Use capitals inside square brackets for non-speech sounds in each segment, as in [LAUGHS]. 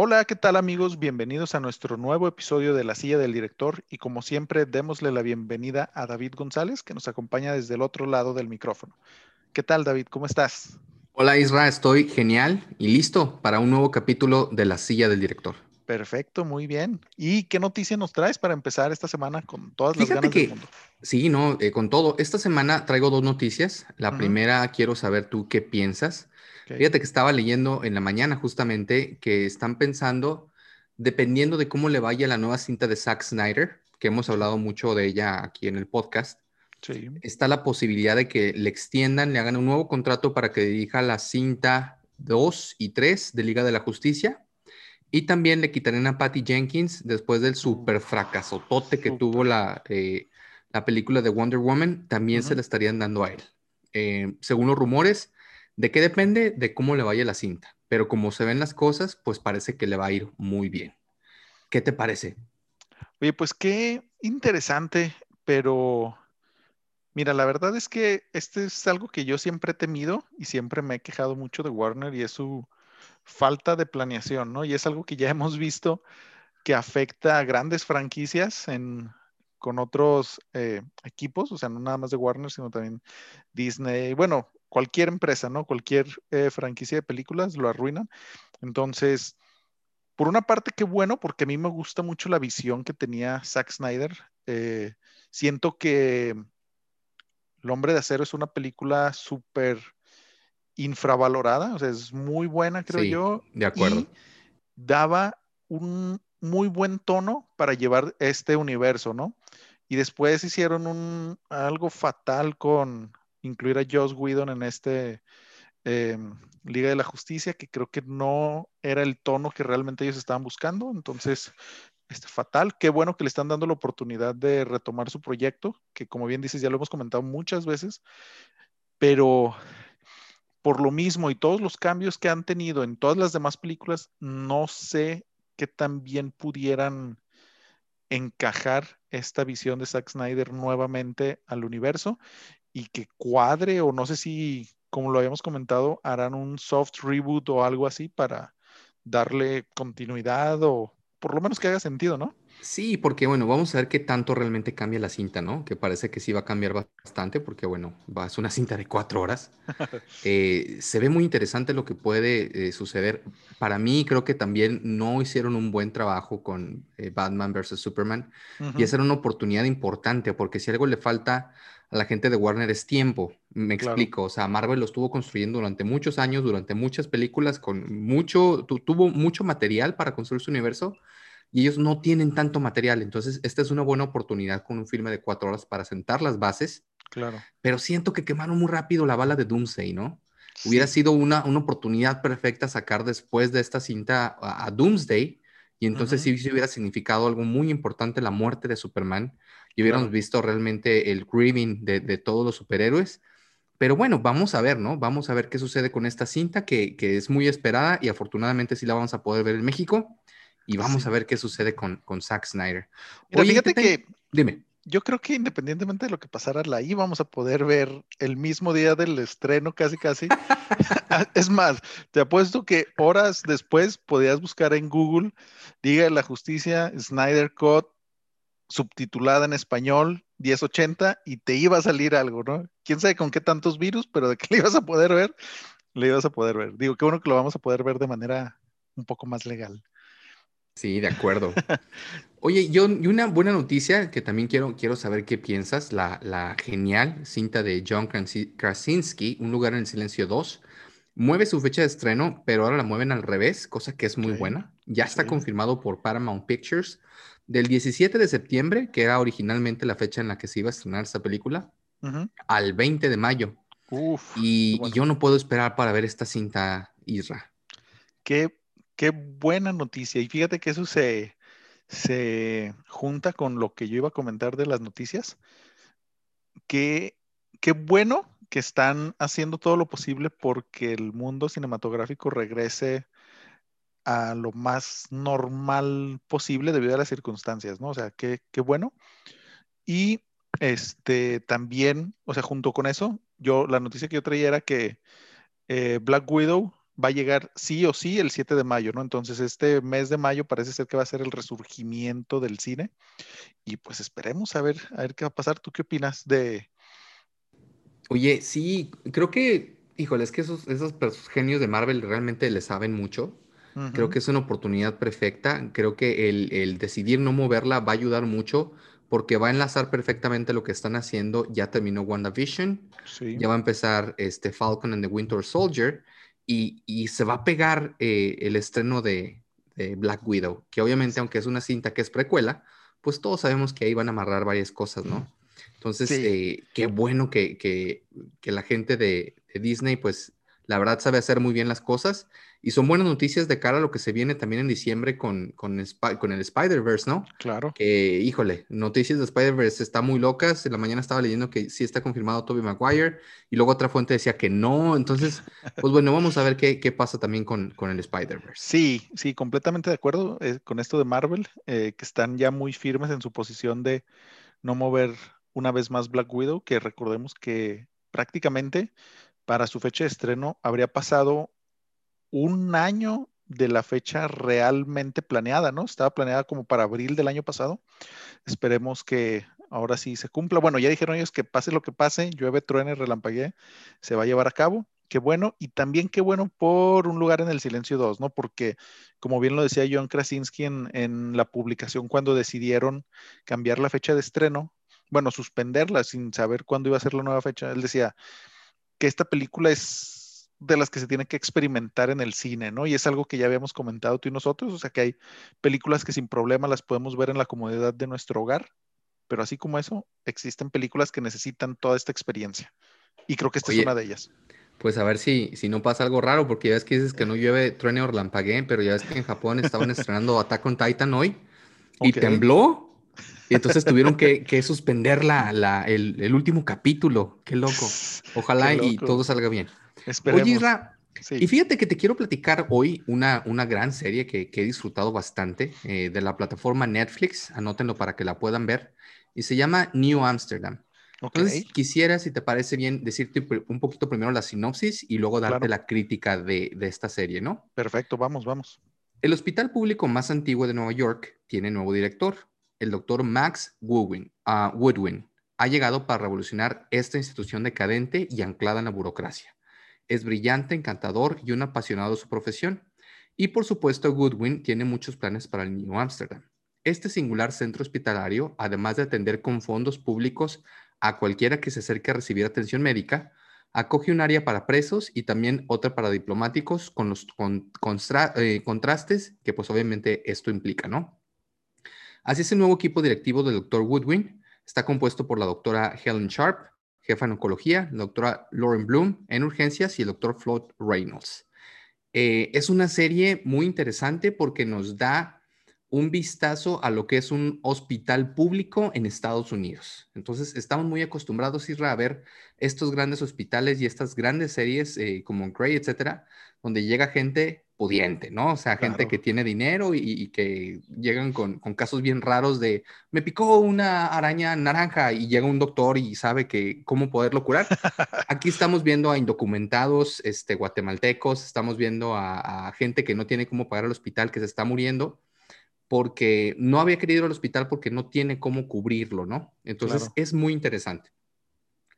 Hola, ¿qué tal amigos? Bienvenidos a nuestro nuevo episodio de La Silla del Director y como siempre démosle la bienvenida a David González que nos acompaña desde el otro lado del micrófono. ¿Qué tal David? ¿Cómo estás? Hola Isra, estoy genial y listo para un nuevo capítulo de La Silla del Director. Perfecto, muy bien. ¿Y qué noticia nos traes para empezar esta semana con todas las ganas que, del mundo? Sí, no, eh, con todo. Esta semana traigo dos noticias. La primera, quiero saber tú qué piensas. Fíjate que estaba leyendo en la mañana justamente que están pensando, dependiendo de cómo le vaya la nueva cinta de Zack Snyder, que hemos hablado mucho de ella aquí en el podcast, está la posibilidad de que le extiendan, le hagan un nuevo contrato para que dirija la cinta 2 y 3 de Liga de la Justicia y también le quitarían a Patty Jenkins después del super fracasotote que tuvo la, eh, la película de Wonder Woman, también se le estarían dando a él. Eh, según los rumores, ¿de qué depende? De cómo le vaya la cinta. Pero como se ven las cosas, pues parece que le va a ir muy bien. ¿Qué te parece? Oye, pues qué interesante, pero mira, la verdad es que este es algo que yo siempre he temido y siempre me he quejado mucho de Warner y es su falta de planeación, ¿no? Y es algo que ya [LAUGHS] hemos visto que afecta a grandes franquicias con otros eh, equipos, o sea, no nada más de Warner, sino también Disney, bueno, cualquier empresa, ¿no? Cualquier eh, franquicia de películas lo arruinan. Entonces, por una parte, qué bueno, porque a mí me gusta mucho la visión que tenía Zack Snyder. Eh, siento que El hombre de acero es una película súper infravalorada, o sea, es muy buena, creo yo. De acuerdo. Y daba un muy buen tono para llevar este universo, ¿no? Y después hicieron un, algo fatal con incluir a Joss Whedon en este em, Liga de la Justicia, que creo que no era el tono que realmente ellos estaban buscando. Entonces, este, fatal. Qué bueno que le están dando la oportunidad de retomar su proyecto, que como bien dices, ya lo hemos comentado muchas veces, pero por lo mismo y todos los cambios que han tenido en todas las demás películas, no sé qué tan bien pudieran encajar esta visión de Zack Snyder nuevamente al universo y que cuadre o no sé si, como lo habíamos comentado, harán un soft reboot o algo así para darle continuidad o por lo menos que haga sentido, ¿no? Sí, porque bueno, vamos a ver qué tanto realmente cambia la cinta, ¿no? Que parece que sí va a cambiar bastante, porque bueno, va, es una cinta de cuatro horas. [LAUGHS] Eh, se ve muy interesante lo que puede eh, suceder. Para mí, creo que también no hicieron un buen trabajo con eh, Batman vs. Superman, y esa era una oportunidad importante, porque si algo le falta a la gente de Warner es tiempo. Me explico, o sea, Marvel lo estuvo construyendo durante muchos años, durante muchas películas, con mucho, tuvo mucho material para construir su universo y ellos no tienen tanto material. Entonces, esta es una buena oportunidad con un filme de cuatro horas para sentar las bases. Claro. Pero siento que quemaron muy rápido la bala de Doomsday, ¿no? Hubiera sido una, una oportunidad perfecta sacar después de esta cinta a, Doomsday y entonces sí, hubiera significado algo muy importante la muerte de Superman y hubiéramos visto realmente el grieving de, de, todos los superhéroes. Pero bueno, vamos a ver, ¿no? Vamos a ver qué sucede con esta cinta que, que es muy esperada y afortunadamente sí la vamos a poder ver en México y vamos a ver qué sucede con, con Zack Snyder. Oye, fíjate que, dime. Yo creo que independientemente de lo que pasara, la íbamos a poder ver el mismo día del estreno, casi, casi. [LAUGHS] [LAUGHS] es más, te apuesto que horas después podías buscar en Google, diga la justicia, Snyder Cut, subtitulada en español, 1080, y te iba a salir algo, ¿no? Quién sabe con qué tantos virus, pero de que [LAUGHS] le ibas a poder ver, le ibas a poder ver. Digo, qué bueno que lo vamos a poder ver de manera un poco más legal. Sí, de acuerdo. [LAUGHS] Oye, yo, y una buena noticia que también quiero, quiero saber qué piensas, la, la genial cinta de John Krasinski, Un lugar en el silencio 2, mueve su fecha de estreno, pero ahora la mueven al revés, cosa que es muy buena. Ya está confirmado por Paramount Pictures del 17 de septiembre, que era originalmente la fecha en la que se iba a estrenar esta película, al 20 de mayo. Uf, y, y, yo no puedo esperar para ver esta cinta, Isra. Qué Qué buena noticia. Y fíjate que eso se, se junta con lo que yo iba a comentar de las noticias. Qué, qué bueno que están haciendo todo lo posible porque el mundo cinematográfico regrese a lo más normal posible debido a las circunstancias, ¿no? O sea, qué, qué bueno. Y este también, o sea, junto con eso, yo la noticia que yo traía era que eh, Black Widow va a llegar sí o sí el 7 de mayo, ¿no? Entonces este mes de mayo parece ser que va a ser el resurgimiento del cine y pues esperemos a ver, a ver qué va a pasar. ¿Tú qué opinas de... Oye, sí, creo que, híjole, es que esos, esos genios de Marvel realmente le saben mucho. Creo que es una oportunidad perfecta. Creo que el, el decidir no moverla va a ayudar mucho porque va a enlazar perfectamente lo que están haciendo. Ya terminó WandaVision, ya va a empezar este Falcon and the Winter Soldier y, y se va a pegar eh, el estreno de, de, Black Widow, que obviamente aunque es una cinta que es precuela, pues todos sabemos que ahí van a amarrar varias cosas, ¿no? Entonces, eh, qué bueno que, que, que la gente de, de Disney pues la verdad sabe hacer muy bien las cosas y son buenas noticias de cara a lo que se viene también en diciembre con, con, con el Spider-Verse, ¿no? Claro. Que, híjole, noticias de Spider-Verse está muy locas. En la mañana estaba leyendo que sí está confirmado Tobey Maguire y luego otra fuente decía que no. Entonces, [LAUGHS] pues bueno, vamos a ver qué, qué pasa también con, con el Spider-Verse. Sí, sí, completamente de acuerdo eh, con esto de Marvel, eh, que están ya muy firmes en su posición de no mover una vez más Black Widow, que recordemos que prácticamente para su fecha de estreno habría pasado un año de la fecha realmente planeada, ¿no? Estaba planeada como para abril del año pasado. Esperemos que ahora sí se cumpla. Bueno, ya dijeron ellos que pase lo que pase, llueve, truene, relampaguee, se va a llevar a cabo. Qué bueno, y también qué bueno por un lugar en el silencio 2, ¿no? Porque, como bien lo decía John Krasinski en, en la publicación cuando decidieron cambiar la fecha de estreno, bueno, suspenderla sin saber cuándo iba a ser la nueva fecha, él decía, que esta película es de las que se tiene que experimentar en el cine, ¿no? Y es algo que ya habíamos comentado tú y nosotros, o sea que hay películas que sin problema las podemos ver en la comodidad de nuestro hogar, pero así como eso, existen películas que necesitan toda esta experiencia. Y creo que esta es una de ellas. Pues a ver si, si no pasa algo raro, porque ya ves que dices que no llueve, truene o relampaguee, pero ya ves que en Japón estaban estrenando Attack on Titan hoy y tembló y entonces tuvieron que, suspender la, el, último capítulo. Qué loco. [LAUGHS] Ojalá y todo salga bien. Oye, Isra, y fíjate que te quiero platicar hoy una, una gran serie que, he disfrutado bastante eh, de la plataforma Netflix. Anótenlo para que la puedan ver. Y se llama New Amsterdam. Entonces, quisiera, si te parece bien, decirte un poquito primero la sinopsis y luego darte la crítica de, de esta serie, ¿no? Perfecto, vamos, vamos. El hospital público más antiguo de Nueva York tiene nuevo director, el doctor Max Woodwin, uh, Woodwin ha llegado para revolucionar esta institución decadente y anclada en la burocracia. Es brillante, encantador y un apasionado de su profesión. Y por supuesto, Goodwin tiene muchos planes para el New Amsterdam. Este singular centro hospitalario, además de atender con fondos públicos a cualquiera que se acerque a recibir atención médica, acoge un área para presos y también otra para diplomáticos con los eh, contrastes que pues obviamente esto implica, ¿no? Así es el nuevo equipo directivo del Dr. Woodwin. Está compuesto por la doctora Helen Sharp, jefa en oncología, la doctora Lauren Bloom en urgencias y el doctor Floyd Reynolds. Eh, es una serie muy interesante porque nos da un vistazo a lo que es un hospital público en Estados Unidos. Entonces, estamos muy acostumbrados, Isra, a ver estos grandes hospitales y estas grandes series eh, como Grey, etcétera, donde llega gente pudiente, ¿no? O sea, gente que tiene dinero y, que llegan con, casos bien raros de, me picó una araña naranja y llega un doctor y sabe que cómo poderlo curar. [LAUGHS] Aquí estamos viendo a indocumentados este, guatemaltecos, estamos viendo a, gente que no tiene cómo pagar el hospital, que se está muriendo porque no había querido ir al hospital porque no tiene cómo cubrirlo, ¿no? Entonces es muy interesante.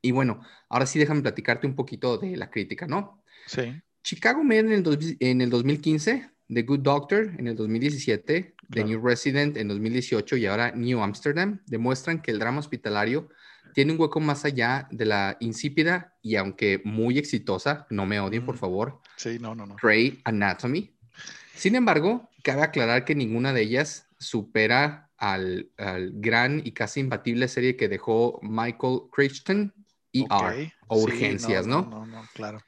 Y bueno, ahora sí déjame platicarte un poquito de la crítica, ¿no? Sí. Chicago Med en el, en el 2015, The Good Doctor en el 2017, The New Resident en 2018 y ahora New Amsterdam demuestran que el drama hospitalario tiene un hueco más allá de la insípida y aunque muy exitosa, no me odien por favor, sí, no, no, no. Grey Anatomy. Sin embargo, cabe aclarar que ninguna de ellas supera al, al gran y casi imbatible serie que dejó Michael Crichton, ER, o Urgencias, ¿no? No, no, no, claro.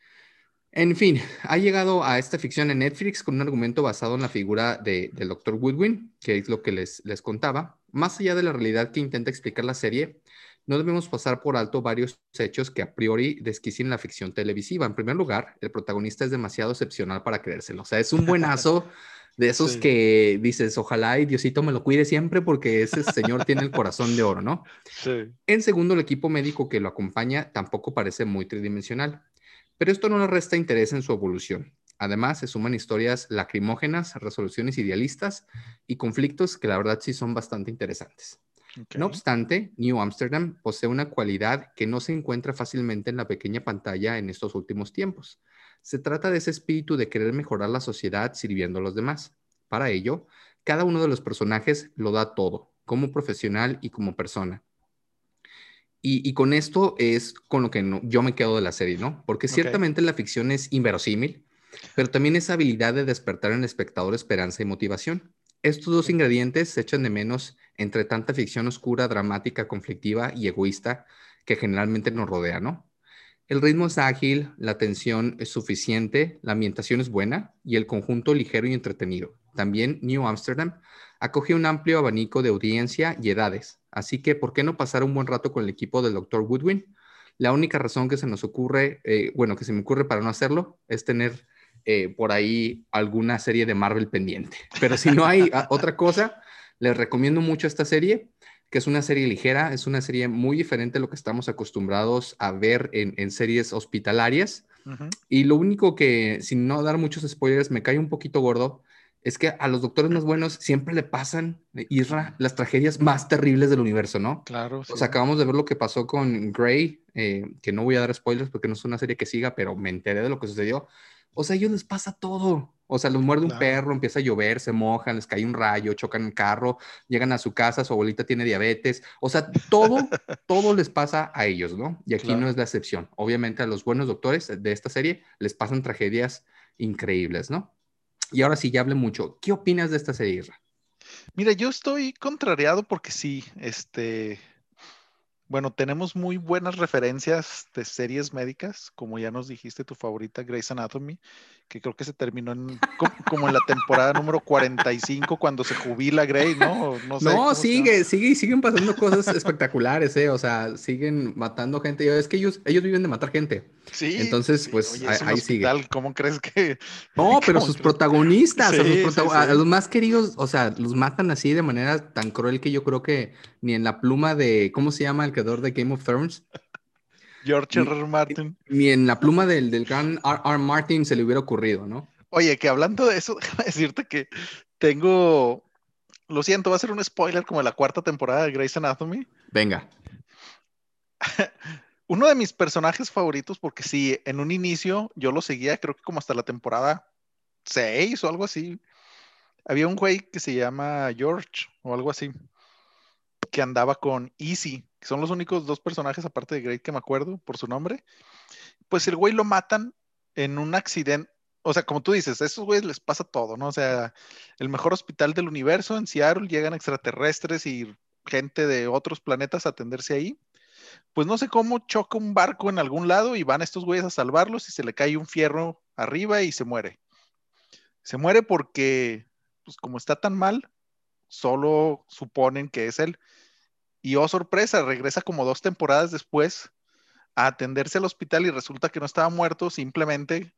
En fin, ha llegado a esta ficción en Netflix con un argumento basado en la figura de, del Dr. Woodwin, que es lo que les, les contaba. Más allá de la realidad que intenta explicar la serie, no debemos pasar por alto varios hechos que a priori desquician la ficción televisiva. En primer lugar, el protagonista es demasiado excepcional para creérselo. O sea, es un buenazo [LAUGHS] de esos que dices, ojalá y Diosito me lo cuide siempre porque ese señor tiene el corazón de oro, ¿no? Sí. En segundo, el equipo médico que lo acompaña tampoco parece muy tridimensional. Pero esto no le resta interés en su evolución. Además, se suman historias lacrimógenas, resoluciones idealistas y conflictos que la verdad sí son bastante interesantes. No obstante, New Amsterdam posee una cualidad que no se encuentra fácilmente en la pequeña pantalla en estos últimos tiempos. Se trata de ese espíritu de querer mejorar la sociedad sirviendo a los demás. Para ello, cada uno de los personajes lo da todo, como profesional y como persona. Y, con esto es con lo que yo me quedo de la serie, ¿no? Porque ciertamente la ficción es inverosímil, pero también esa habilidad de despertar en el espectador esperanza y motivación. Estos dos ingredientes se echan de menos entre tanta ficción oscura, dramática, conflictiva y egoísta que generalmente nos rodea, ¿no? El ritmo es ágil, la tensión es suficiente, la ambientación es buena y el conjunto ligero y entretenido. También New Amsterdam acoge un amplio abanico de audiencia y edades, así que ¿por qué no pasar un buen rato con el equipo del Dr. Woodwin? La única razón que se nos ocurre, eh, bueno, que se me ocurre para no hacerlo, es tener eh, por ahí alguna serie de Marvel pendiente. Pero si no hay [LAUGHS] otra cosa, les recomiendo mucho esta serie, que es una serie ligera, es una serie muy diferente a lo que estamos acostumbrados a ver en, series hospitalarias. Y lo único que, sin no dar muchos spoilers, me cae un poquito gordo, es que a los doctores más buenos siempre le pasan, Isra, las tragedias más terribles del universo, ¿no? Claro. Sí. acabamos de ver lo que pasó con Grey, eh, que no voy a dar spoilers porque no es una serie que siga, pero me enteré de lo que sucedió. O sea, a ellos les pasa todo. O sea, los muerde un perro, empieza a llover, se mojan, les cae un rayo, chocan un carro, llegan a su casa, su abuelita tiene diabetes. O sea, todo, [LAUGHS] todo les pasa a ellos, ¿no? Y aquí no es la excepción. Obviamente a los buenos doctores de esta serie les pasan tragedias increíbles, ¿no? Y ahora sí, ya hablé mucho. ¿Qué opinas de esta serie, Mira, yo estoy contrariado porque sí, este, bueno, tenemos muy buenas referencias de series médicas, como ya nos dijiste, tu favorita Grey's Anatomy, que creo que se terminó en, como en la temporada número 45 cuando se jubila Grey, ¿no? No, sigue, sigue y siguen pasando cosas espectaculares, ¿eh? O sea, siguen matando gente. Es que ellos, ellos viven de matar gente. Sí. Entonces, pues ahí, sigue. ¿Cómo crees que.? [LAUGHS] No, pero sus protagonistas, a, los más queridos, o sea, los matan así de manera tan cruel que yo creo que ni en la pluma de. ¿Cómo se llama el creador de Game of Thrones? George R. R. Martin. Ni en la pluma del, del gran R. R. Martin se le hubiera ocurrido, ¿no? Oye, que hablando de eso, [LAUGHS] déjame decirte que tengo. Lo siento, va a ser un spoiler como la cuarta temporada de Grey's Anatomy. Venga. [LAUGHS] Uno de mis personajes favoritos, porque sí, en un inicio yo lo seguía, creo que como hasta la temporada 6 o algo así. Había un güey que se llama George o algo así, que andaba con Easy, que son los únicos dos personajes aparte de Grey que me acuerdo por su nombre. Pues el güey lo matan en un accidente. O sea, como tú dices, a esos güeyes les pasa todo, ¿no? O sea, el mejor hospital del universo en Seattle, llegan extraterrestres y gente de otros planetas a atenderse ahí pues no sé cómo choca un barco en algún lado y van estos güeyes a salvarlos y se le cae un fierro arriba y se muere. Se muere porque, pues como está tan mal, solo suponen que es él. Y oh sorpresa, regresa como dos temporadas después a atenderse al hospital y resulta que no estaba muerto, simplemente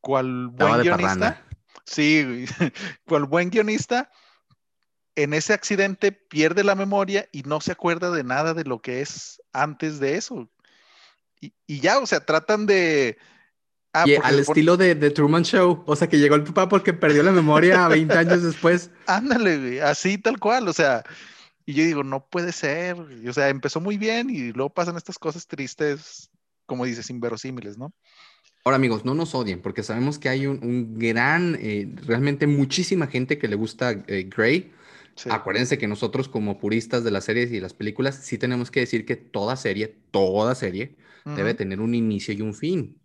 cual buen guionista. Sí, [LAUGHS] cual buen guionista en ese accidente pierde la memoria y no se acuerda de nada de lo que es antes de eso. Y, ya, o sea, tratan de... Ah, y al estilo de, de, Truman Show, o sea, que llegó el papá porque perdió la memoria 20 años después. [LAUGHS] Ándale, así tal cual, o sea, y yo digo, no puede ser, o sea, empezó muy bien y luego pasan estas cosas tristes, como dices, inverosímiles, ¿no? Ahora amigos, no nos odien porque sabemos que hay un, gran, eh, realmente muchísima gente que le gusta eh, Grey. Acuérdense que nosotros como puristas de las series y las películas sí tenemos que decir que toda serie, toda serie debe tener un inicio y un fin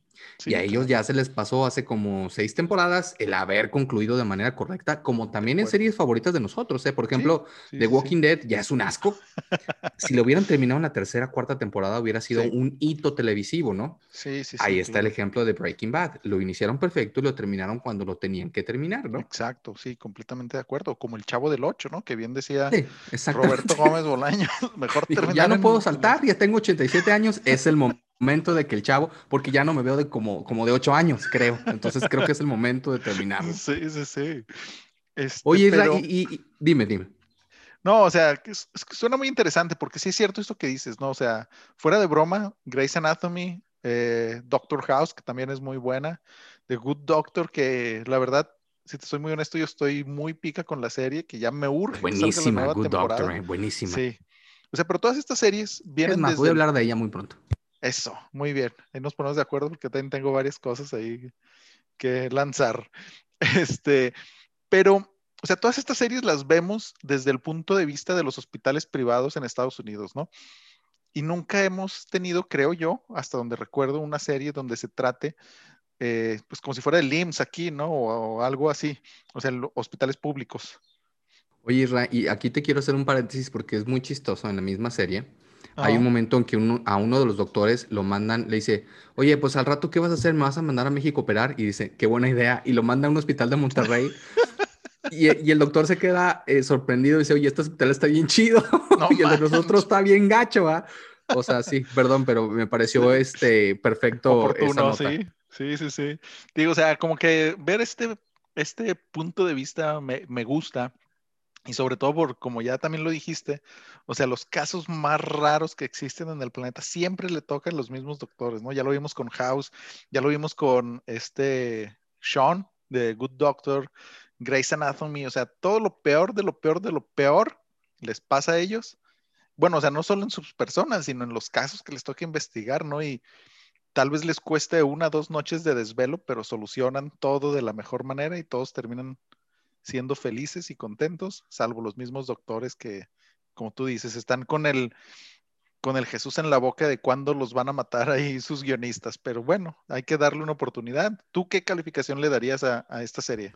y a ellos ya se les pasó hace como seis temporadas el haber concluido de manera correcta, como también en series favoritas de nosotros. ¿eh? Por ejemplo, The Walking Dead ya es un asco. si lo hubieran terminado en la tercera, cuarta temporada, hubiera sido un hito televisivo, ¿no? Sí, sí, Ahí está el ejemplo de Breaking Bad. Lo iniciaron perfecto y lo terminaron cuando lo tenían que terminar, ¿no? Exacto, sí, completamente de acuerdo. Como el chavo del 8, ¿no? Que bien decía Roberto Gómez Bolaño. [LAUGHS] Mejor terminar. Ya no puedo saltar, ya tengo 87 años, es el momento momento de que el chavo, porque ya no me veo de como, como de ocho años, creo. Entonces creo que es el momento de terminar. Sí, sí, sí. Este, Oye, y, dime, dime. No, o sea, suena muy interesante porque sí es cierto esto que dices, ¿no? O sea, fuera de broma, Grey's Anatomy eh, Doctor House, que también es muy buena, The Good Doctor, que la verdad, si te soy muy honesto, yo estoy muy pica con la serie, que ya me urge. Buenísima, Good Doctor, eh, buenísima. Sí. O sea, pero todas estas series vienen. Es más, voy a hablar de ella muy pronto. Eso, muy bien. Ahí nos ponemos de acuerdo porque también tengo varias cosas ahí que lanzar. [LAUGHS] Este, pero, o sea, todas estas series las vemos desde el punto de vista de los hospitales privados en Estados Unidos, ¿no? Y nunca hemos tenido, creo yo, hasta donde recuerdo, una serie donde se trate, eh, pues como si fuera el IMSS aquí, ¿no? O, algo así, o sea, hospitales públicos. Oye, Ra, y aquí te quiero hacer un paréntesis porque es muy chistoso en la misma serie. Hay un momento en que a uno de los doctores lo mandan, le dice, oye, pues al rato, ¿qué vas a hacer? ¿Me vas a mandar a México a operar? Y dice, qué buena idea. Y lo manda a un hospital de Monterrey. [LAUGHS] y, el doctor se queda eh, sorprendido y dice, oye, este hospital está bien chido. [LAUGHS] y el de nosotros está bien gacho, ¿va? O sea, sí, perdón, pero me pareció este perfecto. Oportuno, sí. Sí, sí, sí. Digo, o sea, como que ver este, este punto de vista me, me gusta y sobre todo por, como ya también lo dijiste, o sea, los casos más raros que existen en el planeta siempre le tocan los mismos doctores, ¿no? Ya lo vimos con House, ya lo vimos con este Sean de Good Doctor, Grey's Anatomy, o sea, todo lo peor de lo peor de lo peor les pasa a ellos. Bueno, o sea, no solo en sus personas, sino en los casos que les toca investigar, ¿no? Y tal vez les cueste una, dos noches de desvelo, pero solucionan todo de la mejor manera y todos terminan siendo felices y contentos, salvo los mismos doctores que, como tú dices, están con el, con el Jesús en la boca de cuándo los van a matar ahí [LAUGHS] sus guionistas. Pero bueno, hay que darle una oportunidad. ¿Tú qué calificación le darías a esta serie?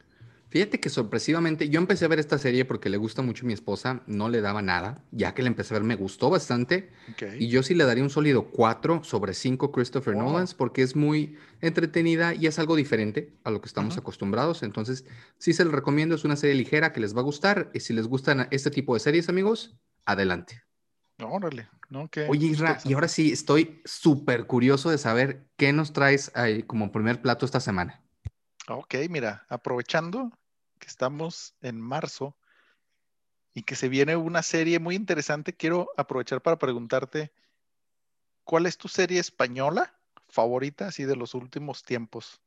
Fíjate que sorpresivamente, yo empecé a ver esta serie porque le gusta mucho a mi esposa, no le daba nada, ya que la empecé a ver me gustó bastante, y yo sí le daría un sólido 4 sobre 5 Christopher Nolan porque es muy entretenida y es algo diferente a lo que estamos acostumbrados, entonces sí se les recomiendo, es una serie ligera que les va a gustar, y si les gustan este tipo de series, amigos, adelante. Órale, ¿no? Oye, Isra, y ahora sí, estoy súper curioso de saber qué nos traes ahí como primer plato esta semana. Ok, mira, aprovechando, estamos en marzo y que se viene una serie muy interesante, quiero aprovechar para preguntarte, ¿cuál es tu serie española favorita así de los últimos tiempos?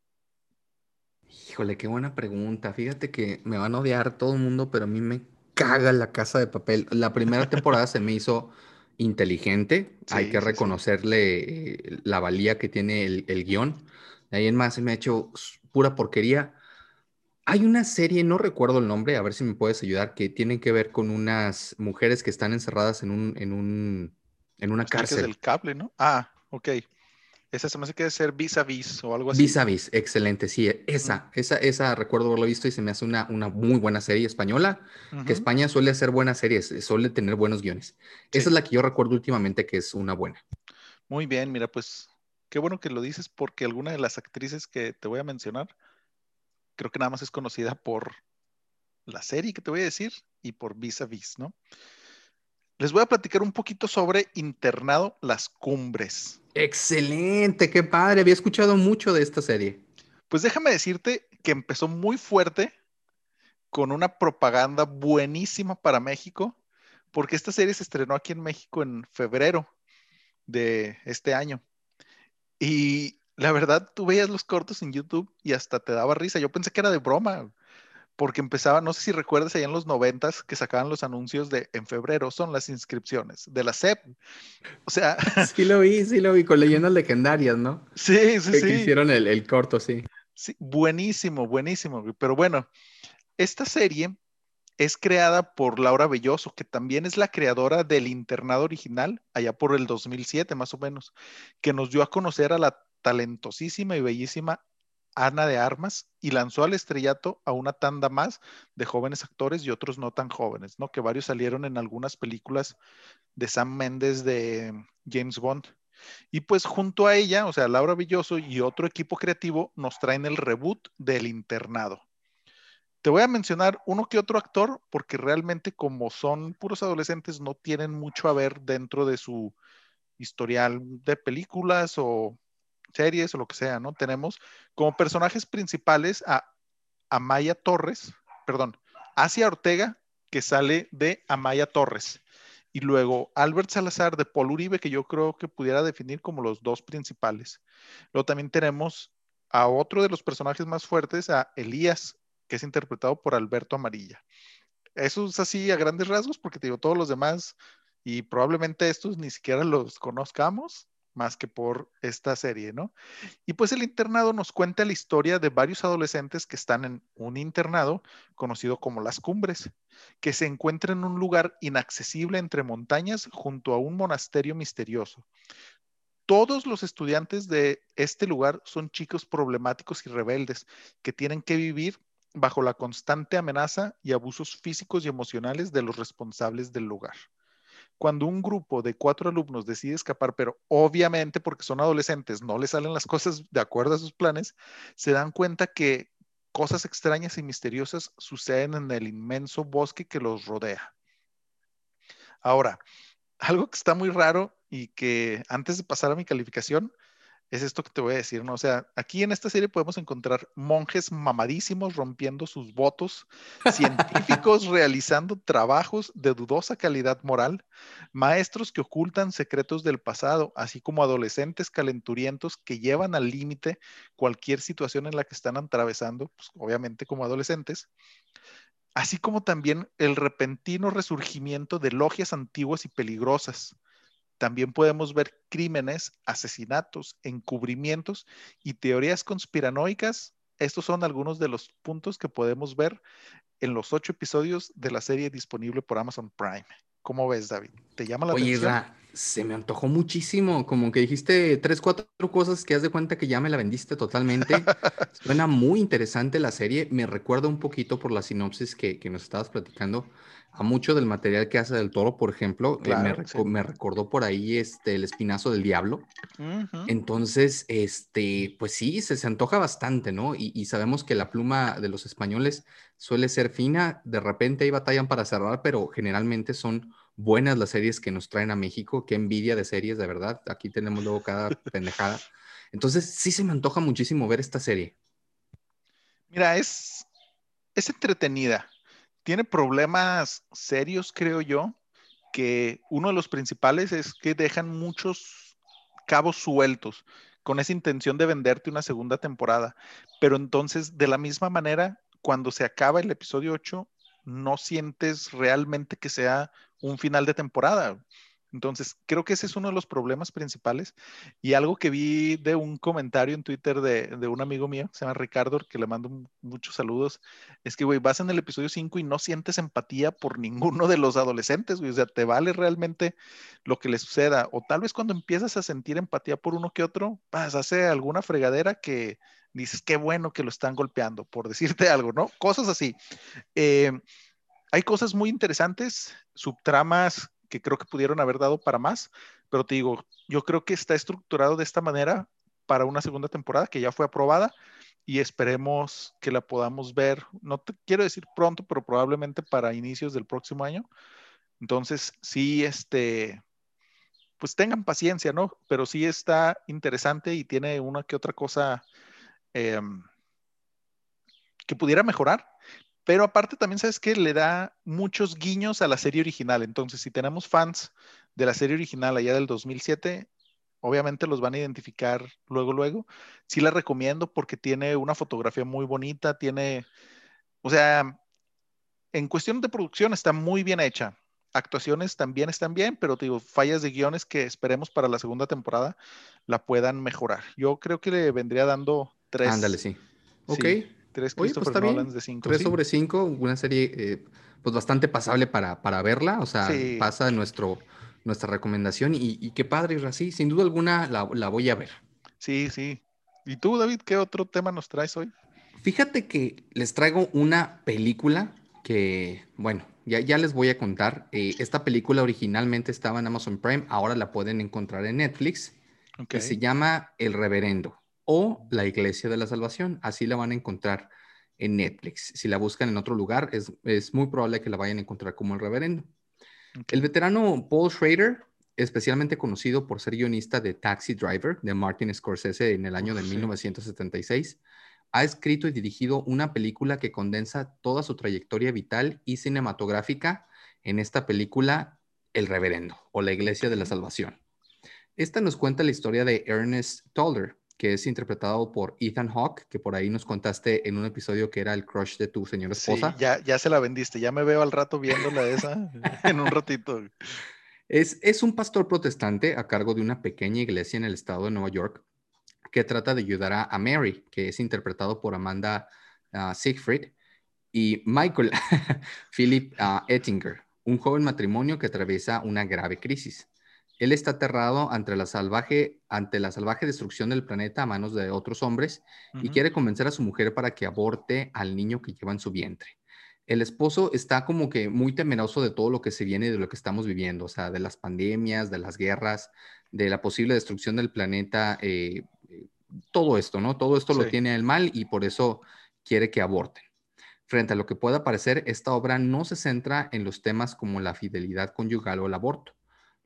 Híjole, qué buena pregunta. Fíjate que me van a odiar todo el mundo, pero a mí me caga la casa de papel. La primera [LAUGHS] temporada se me hizo inteligente. Hay que reconocerle eh, la valía que tiene el, el guion. De ahí en más se me ha hecho pura porquería. Hay una serie, no recuerdo el nombre, a ver si me puedes ayudar, que tiene que ver con unas mujeres que están encerradas en un, en un, en una cárcel. del cable, ¿no? Ah, ok. Esa se me hace que debe ser vis a vis o algo así. Vis a vis, excelente, sí, esa, esa, esa recuerdo haberlo visto y se me hace una, una muy buena serie española, que España suele hacer buenas series, suele tener buenos guiones. Esa es la que yo recuerdo últimamente que es una buena. Muy bien, mira, pues qué bueno que lo dices porque alguna de las actrices que te voy a mencionar creo que nada más es conocida por la serie que te voy a decir y por Vis a Vis, ¿no? Les voy a platicar un poquito sobre Internado Las Cumbres. Excelente, qué padre. Había escuchado mucho de esta serie. Pues déjame decirte que empezó muy fuerte con una propaganda buenísima para México, porque esta serie se estrenó aquí en México en febrero de este año. Y la verdad, tú veías los cortos en YouTube y hasta te daba risa. Yo pensé que era de broma, porque empezaba, no sé si recuerdas allá en los noventas que sacaban los anuncios de en febrero son las inscripciones de la SEP. O sea. [LAUGHS] Sí [LAUGHS] lo vi, sí lo vi, con leyendas legendarias, ¿no? Sí, sí, sí. hicieron el, el corto, sí. Sí, buenísimo, buenísimo. Pero bueno, esta serie es creada por Laura Belloso, que también es la creadora del internado original, allá por el 2007 más o menos, que nos dio a conocer a la talentosísima y bellísima Ana de Armas y lanzó al estrellato a una tanda más de jóvenes actores y otros no tan jóvenes, ¿no? Que varios salieron en algunas películas de Sam Mendes de James Bond. Y pues junto a ella, o sea, Laura Villoso y otro equipo creativo nos traen el reboot del internado. Te voy a mencionar uno que otro actor porque realmente como son puros adolescentes no tienen mucho a ver dentro de su historial de películas o series o lo que sea, ¿no? Tenemos como personajes principales a Amaya Torres, perdón, Asia Ortega, que sale de Amaya Torres. y luego Albert Salazar de Paul Uribe, que yo creo que pudiera definir como los dos principales. Luego también tenemos a otro de los personajes más fuertes, a Elías, que es interpretado por Alberto Amarilla. Eso es así a grandes rasgos, porque te digo, todos los demás, y probablemente estos ni siquiera los conozcamos, más que por esta serie, ¿no? Y pues el internado nos cuenta la historia de varios adolescentes que están en un internado conocido como Las Cumbres, que se encuentra en un lugar inaccesible entre montañas junto a un monasterio misterioso. Todos los estudiantes de este lugar son chicos problemáticos y rebeldes que tienen que vivir bajo la constante amenaza y abusos físicos y emocionales de los responsables del lugar cuando un grupo de cuatro alumnos decide escapar, pero obviamente porque son adolescentes, no les salen las cosas de acuerdo a sus planes, se dan cuenta que cosas extrañas y misteriosas suceden en el inmenso bosque que los rodea. Ahora, algo que está muy raro y que antes de pasar a mi calificación, es esto que te voy a decir, ¿no? O sea, aquí en esta serie podemos encontrar monjes mamadísimos rompiendo sus votos, científicos [LAUGHS] realizando trabajos de dudosa calidad moral, maestros que ocultan secretos del pasado, así como adolescentes calenturientos que llevan al límite cualquier situación en la que están atravesando, pues, obviamente como adolescentes, así como también el repentino resurgimiento de logias antiguas y peligrosas también podemos ver crímenes, asesinatos, encubrimientos y teorías conspiranoicas. Estos son algunos de los puntos que podemos ver en los ocho episodios de la serie disponible por Amazon Prime. ¿Cómo ves, David? ¿Te llama la Oye, atención? se me antojó muchísimo. Como que dijiste tres, cuatro cosas que has de cuenta que ya me la vendiste totalmente. [LAUGHS] Suena muy interesante la serie. Me recuerda un poquito por la sinopsis que, que nos estabas platicando a mucho del material que hace del toro, por ejemplo, eh, me, recordó por ahí este, el espinazo del diablo. Entonces, este, pues sí, se, se antoja bastante, ¿no? Y, sabemos que la pluma de los españoles suele ser fina, de repente hay batallan para cerrar, pero generalmente son buenas las series que nos traen a México. Qué envidia de series, de verdad. Aquí tenemos luego cada [LAUGHS] pendejada. Entonces, sí se me antoja muchísimo ver esta serie. Mira, es, es entretenida tiene problemas serios, creo yo, que uno de los principales es que dejan muchos cabos sueltos con esa intención de venderte una segunda temporada. Pero entonces, de la misma manera, cuando se acaba el episodio 8, no sientes realmente que sea un final de temporada. Entonces, creo que ese es uno de los problemas principales. Y algo que vi de un comentario en Twitter de, un amigo mío, se llama Ricardo, que le mando muchos saludos, es que, güey, vas en el episodio 5 y no sientes empatía por ninguno de los adolescentes, güey. O sea, te vale realmente lo que les suceda. O tal vez cuando empiezas a sentir empatía por uno que otro, vas, hace alguna fregadera que dices, qué bueno que lo están golpeando, por decirte [LAUGHS] algo, ¿no? Cosas así. Eh, hay cosas muy interesantes, subtramas que creo que pudieron haber dado para más, pero te digo, yo creo que está estructurado de esta manera para una segunda temporada que ya fue aprobada y esperemos que la podamos ver, no te quiero decir pronto, pero probablemente para inicios del próximo año. Entonces, sí, este, pues tengan paciencia, ¿no? Pero sí está interesante y tiene una que otra cosa em, que pudiera mejorar, pero aparte también, ¿sabes que Le da muchos guiños a la serie original. Entonces, si tenemos fans de la serie original allá del 2007, obviamente los van a identificar luego, luego. Sí la recomiendo porque tiene una fotografía muy bonita, tiene, o sea, en cuestión de producción está muy bien hecha. Actuaciones también están bien, pero digo, fallas de guiones que esperemos para la segunda temporada la puedan mejorar. Yo creo que le vendría dando tres. Ándale, sí. Ok. Tres pues de cinco. Tres sobre cinco, una serie eh, pues bastante pasable para, para verla, o sea, pasa nuestro, nuestra recomendación y, qué padre, sí, sin duda alguna la, voy a ver. Sí, sí. ¿Y tú, David, qué otro tema nos traes hoy? Fíjate que les traigo una película que, bueno, ya, ya les voy a contar. Eh, esta película originalmente estaba en Amazon Prime, ahora la pueden encontrar en Netflix, que se llama El Reverendo o La Iglesia de la Salvación. Así la van a encontrar en Netflix. Si la buscan en otro lugar, es, muy probable que la vayan a encontrar como el reverendo. El veterano Paul Schrader, especialmente conocido por ser guionista de Taxi Driver de Martin Scorsese en el año de 1976, ha escrito y dirigido una película que condensa toda su trayectoria vital y cinematográfica en esta película El Reverendo o la Iglesia de la Salvación. Esta nos cuenta la historia de Ernest Toller, que es interpretado por Ethan Hawke, que por ahí nos contaste en un episodio que era el crush de tu señora esposa. Sí, ya, ya se la vendiste, ya me veo al rato viéndola esa [LAUGHS] en un ratito. Es, es un pastor protestante a cargo de una pequeña iglesia en el estado de Nueva York que trata de ayudar a, Mary, que es interpretado por Amanda uh, Siegfried, y Michael [LAUGHS] Philip uh, Ettinger, un joven matrimonio que atraviesa una grave crisis. Él está aterrado ante la salvaje, ante la salvaje destrucción del planeta a manos de otros hombres y quiere convencer a su mujer para que aborte al niño que lleva en su vientre. El esposo está como que muy temeroso de todo lo que se viene de lo que estamos viviendo, o sea, de las pandemias, de las guerras, de la posible destrucción del planeta, eh, eh, todo esto, ¿no? Todo esto lo tiene el mal y por eso quiere que aborten. Frente a lo que pueda parecer, esta obra no se centra en los temas como la fidelidad conyugal o el aborto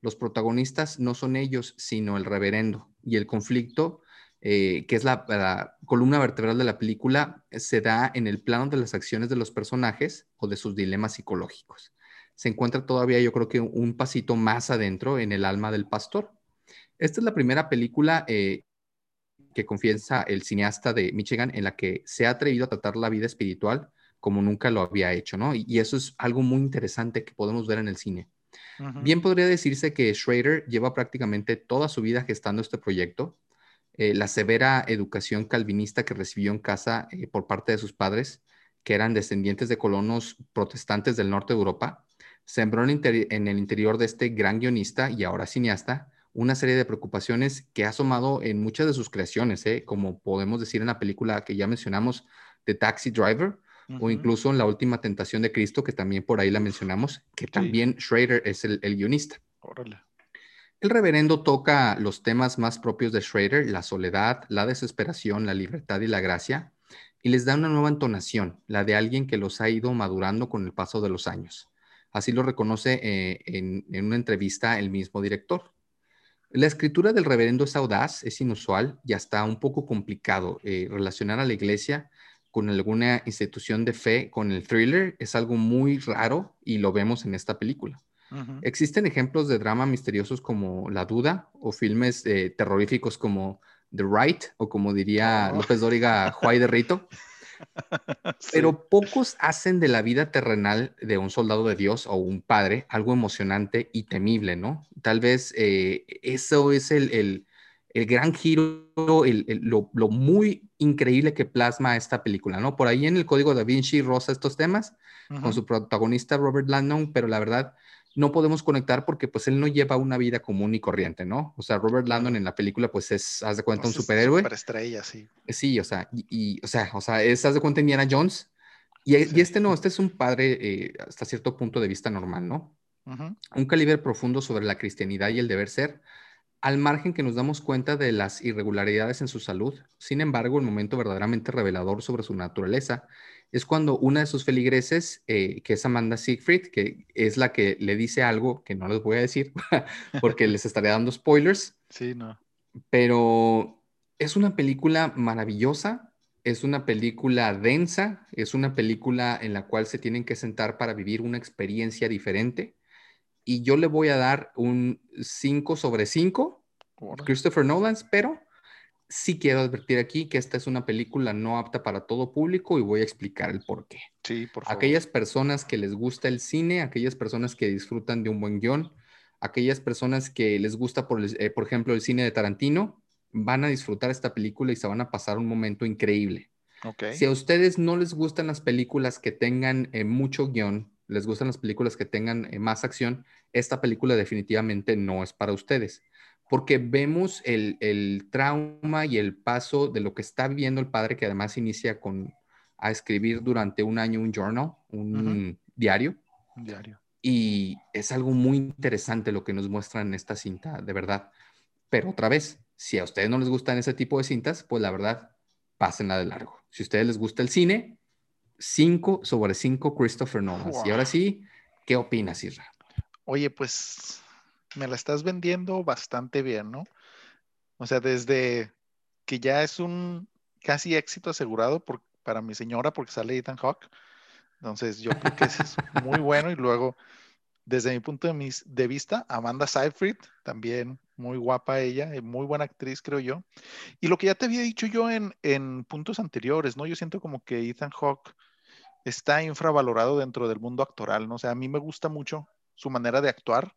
los protagonistas no son ellos, sino el reverendo. Y el conflicto, eh, que es la, columna vertebral de la película, se da en el plano de las acciones de los personajes o de sus dilemas psicológicos. Se encuentra todavía, yo creo que un pasito más adentro en el alma del pastor. Esta es la primera película eh, que confiesa el cineasta de Michigan en la que se ha atrevido a tratar la vida espiritual como nunca lo había hecho, ¿no? y eso es algo muy interesante que podemos ver en el cine. Bien podría decirse que Schrader lleva prácticamente toda su vida gestando este proyecto. Eh, la severa educación calvinista que recibió en casa eh, por parte de sus padres, que eran descendientes de colonos protestantes del norte de Europa, sembró en, el interior de este gran guionista y ahora cineasta una serie de preocupaciones que ha asomado en muchas de sus creaciones, ¿eh? como podemos decir en la película que ya mencionamos, The Taxi Driver, o incluso en La Última Tentación de Cristo, que también por ahí la mencionamos, que también Schrader es el, guionista. El reverendo toca los temas más propios de Schrader, la soledad, la desesperación, la libertad y la gracia, y les da una nueva entonación, la de alguien que los ha ido madurando con el paso de los años. Así lo reconoce eh, en, una entrevista el mismo director. La escritura del reverendo es audaz, es inusual y hasta un poco complicado. Eh, relacionar a la iglesia con alguna institución de fe con el thriller es algo muy raro y lo vemos en esta película. Existen ejemplos de drama misteriosos como La Duda o filmes eh, terroríficos como The Right o como diría oh. López Dóriga, Juay de Rito. [LAUGHS] Pero pocos hacen de la vida terrenal de un soldado de Dios o un padre algo emocionante y temible, ¿no? Tal vez eh, eso es el, el gran giro, lo, muy increíble que plasma esta película, ¿no? Por ahí en el Código da Vinci rosa estos temas con su protagonista Robert Landon, pero la verdad no podemos conectar porque pues él no lleva una vida común y corriente, ¿no? O sea, Robert Landon en la película pues es, haz de cuenta, un superhéroe. Superestrella, sí. Sí, o sea, y, o sea, o sea, es, haz de cuenta, Indiana Jones. Y, y este no, este es un padre eh, hasta cierto punto de vista normal, ¿no? Un calibre profundo sobre la cristianidad y el deber ser al margen que nos damos cuenta de las irregularidades en su salud. Sin embargo, el momento verdaderamente revelador sobre su naturaleza es cuando una de sus feligreses, eh, que es Amanda Siegfried, que es la que le dice algo que no les voy a decir [LAUGHS] porque les estaría dando spoilers. Sí, no. Pero es una película maravillosa, es una película densa, es una película en la cual se tienen que sentar para vivir una experiencia diferente y yo le voy a dar un 5 sobre 5, Christopher Nolan, pero sí quiero advertir aquí que esta es una película no apta para todo público y voy a explicar el por qué. Sí, por favor. Aquellas personas que les gusta el cine, aquellas personas que disfrutan de un buen guion, aquellas personas que les gusta, por, eh, por ejemplo, el cine de Tarantino, van a disfrutar esta película y se van a pasar un momento increíble. Okay. Si a ustedes no les gustan las películas que tengan eh, mucho guion, les gustan las películas que tengan eh, más acción, esta película definitivamente no es para ustedes, porque vemos el, trauma y el paso de lo que está viviendo el padre, que además inicia con a escribir durante un año un journal, un diario. Un diario. Y es algo muy interesante lo que nos muestran en esta cinta, de verdad. Pero otra vez, si a ustedes no les gustan ese tipo de cintas, pues la verdad, pásenla de largo. Si a ustedes les gusta el cine, 5 sobre 5 Christopher Nolan. Y ahora sí, ¿qué opinas, Isra? Oye, pues me la estás vendiendo bastante bien, ¿no? O sea, desde que ya es un casi éxito asegurado para mi señora porque sale Ethan Hawke. Entonces yo creo que es [LAUGHS] muy bueno y luego desde mi punto de, de vista, Amanda Seyfried, también muy guapa ella, eh, muy buena actriz, creo yo. Y lo que ya te había dicho yo en, en puntos anteriores, ¿no? Yo siento como que Ethan Hawke está infravalorado dentro del mundo actoral, ¿no? O sea, a mí me gusta mucho su manera de actuar,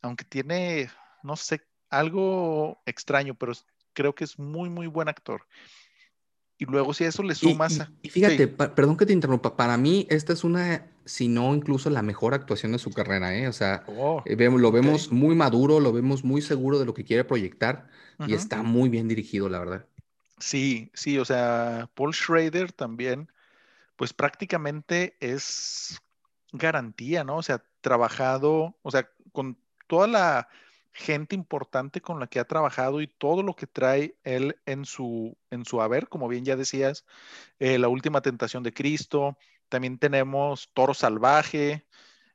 aunque tiene, no sé, algo extraño, pero creo que es muy, muy buen actor. Y luego si a eso le sumas... Y, fíjate, perdón que te interrumpa, para mí esta es una, si no incluso la mejor actuación de su carrera, ¿eh? O sea, oh, eh, lo vemos muy maduro, lo vemos muy seguro de lo que quiere proyectar y está muy bien dirigido, la verdad. Sí, sí, o sea, Paul Schrader también, pues prácticamente es garantía, ¿no? O sea, trabajado, o sea, con toda la gente importante con la que ha trabajado y todo lo que trae él en su, en su haber, como bien ya decías, eh, La Última Tentación de Cristo, también tenemos Toro Salvaje,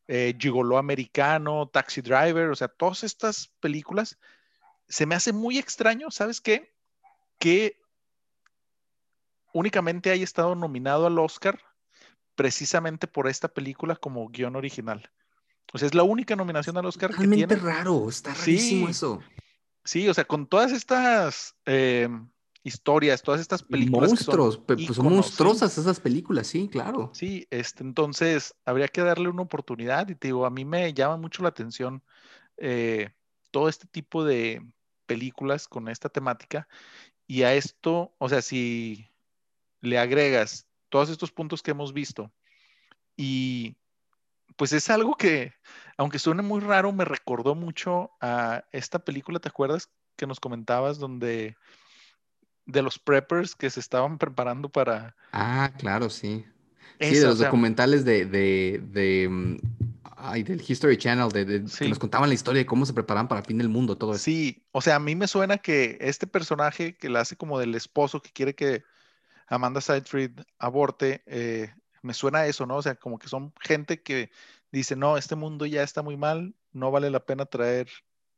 eh, Gigoló Americano, Taxi Driver, o sea, todas estas películas, se me hace muy extraño, ¿sabes qué? Que únicamente haya estado nominado al Oscar precisamente por esta película como guion original. O sea, es la única nominación al Oscar que tiene. raro, está rarísimo eso. Sí, o sea, con todas estas eh, historias, todas estas películas. Monstruos, pues son monstruosas esas películas, sí, claro. Sí, este, entonces habría que darle una oportunidad y te digo, a mí me llama mucho la atención eh, todo este tipo de películas con esta temática y a esto, o sea, si le agregas todos estos puntos que hemos visto y pues es algo que, aunque suene muy raro, me recordó mucho a esta película, ¿te acuerdas que nos comentabas donde de los preppers que se estaban preparando para... Ah, claro, sí. sí, de los documentales de, de, de mm, ay, del History Channel, de, que nos contaban la historia de cómo se preparaban para el fin del mundo, todo eso. Sí, o sea, a mí me suena que este personaje que la hace como del esposo que quiere que Amanda Seyfried aborte, eh, me suena a eso, ¿no? O sea, como que son gente que dice, no, este mundo ya está muy mal, no vale la pena traer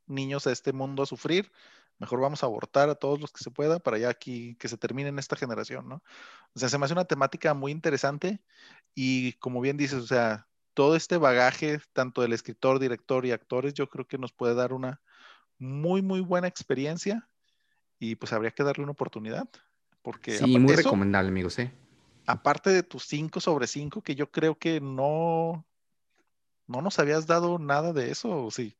niños a este mundo a sufrir, mejor vamos a abortar a todos los que se pueda para ya aquí que se termine en esta generación, ¿no? O sea, se me hace una temática muy interesante y como bien dices, o sea, todo este bagaje, tanto del escritor, director y actores, yo creo que nos puede dar una muy, muy buena experiencia y pues habría que darle una oportunidad. Porque sí, muy recomendable, amigos, ¿eh? Aparte de tus 5 sobre 5, que yo creo que no, no nos habías dado nada de eso, ¿o sí?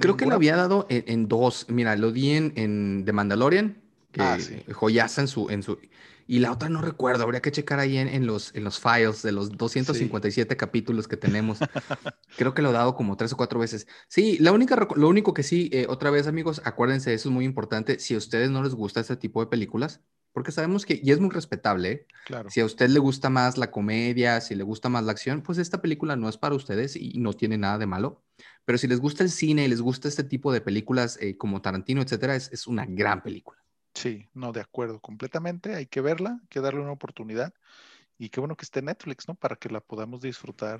creo que lo había dado en, dos. Mira, lo di en, The Mandalorian, que ah, joyaza en su, en su... Y la otra no recuerdo, habría que checar ahí en, los, en los files de los 257 capítulos que tenemos. [LAUGHS] Creo que lo he dado como tres o cuatro veces. Sí, la única, lo único que sí, eh, otra vez amigos, acuérdense, eso es muy importante. Si a ustedes no les gusta este tipo de películas, porque sabemos que, y es muy respetable, claro. si a usted le gusta más la comedia, si le gusta más la acción, pues esta película no es para ustedes y no tiene nada de malo. Pero si les gusta el cine y les gusta este tipo de películas eh, como Tarantino, etcétera, es, una gran película. Sí, no, de acuerdo, completamente. Hay que verla, hay que darle una oportunidad. Y qué bueno que esté Netflix, ¿no? Para que la podamos disfrutar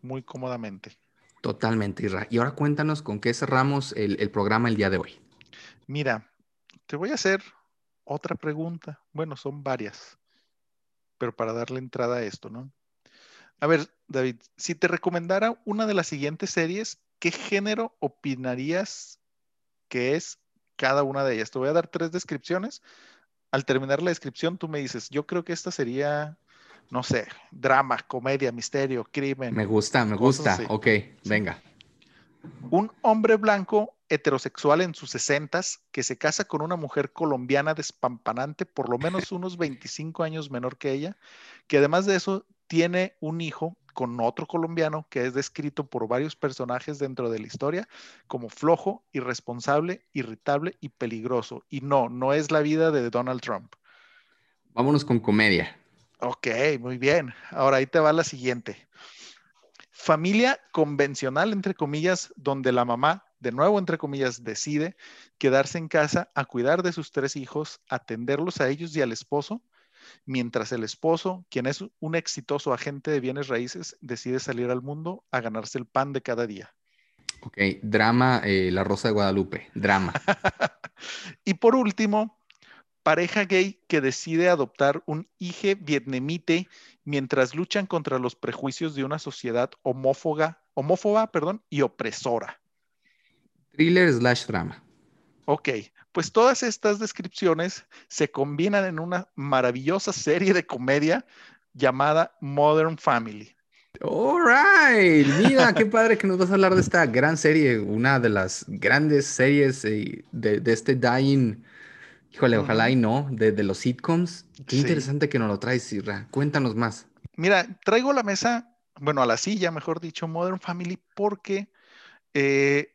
muy cómodamente. Totalmente, Isra. Y ahora cuéntanos con qué cerramos el, el programa el día de hoy. Mira, te voy a hacer otra pregunta. Bueno, son varias, pero para darle entrada a esto, ¿no? A ver, David, si te recomendara una de las siguientes series, ¿qué género opinarías que es cada una de ellas? Te voy a dar tres descripciones. Al terminar la descripción, tú me dices, yo creo que esta sería, no sé, drama, comedia, misterio, crimen. Me gusta, me gusta. Ok, venga. Un hombre blanco heterosexual en sus sesentas que se casa con una mujer colombiana despampanante, por lo menos [LAUGHS] unos 25 años menor que ella, que además de eso tiene un hijo con otro colombiano que es descrito por varios personajes dentro de la historia como flojo, irresponsable, irritable y peligroso. Y no, no es la vida de Donald Trump. Vámonos con comedia. Ok, muy bien. Ahora ahí te va la siguiente. Familia convencional, entre comillas, donde la mamá de nuevo, entre comillas, decide quedarse en casa a cuidar de sus tres hijos, atenderlos a ellos y al esposo, mientras el esposo, quien es un exitoso agente de bienes raíces, decide salir al mundo a ganarse el pan de cada día. Ok, drama, eh, La Rosa de Guadalupe, drama. [LAUGHS] y por último, pareja gay que decide adoptar un hijo vietnamite mientras luchan contra los prejuicios de una sociedad homófoba homófoba, perdón, y opresora. Thriller slash drama. Ok, pues todas estas descripciones se combinan en una maravillosa serie de comedia llamada Modern Family. All right, mira, qué padre que nos vas a hablar de esta gran serie, una de las grandes series eh, de, este Dying, híjole, ojalá y no, de, los sitcoms. Qué interesante que nos lo traes, Sirra. Cuéntanos más. Mira, traigo a la mesa, bueno, a la silla, mejor dicho, Modern Family, porque eh,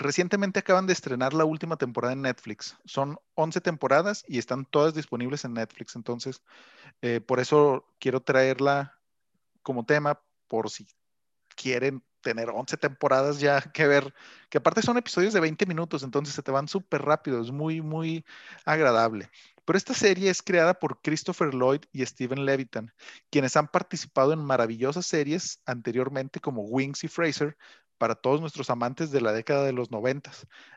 recientemente acaban de estrenar la última temporada en Netflix. Son 11 temporadas y están todas disponibles en Netflix. Entonces, eh, por eso quiero traerla como tema por si quieren tener 11 temporadas ya [LAUGHS] que ver, que aparte son episodios de 20 minutos, entonces se te van súper rápido, es muy, muy agradable. Pero esta serie es creada por Christopher Lloyd y Steven Levitan, quienes han participado en maravillosas series anteriormente como Wings y Fraser para todos nuestros amantes de la década de los 90.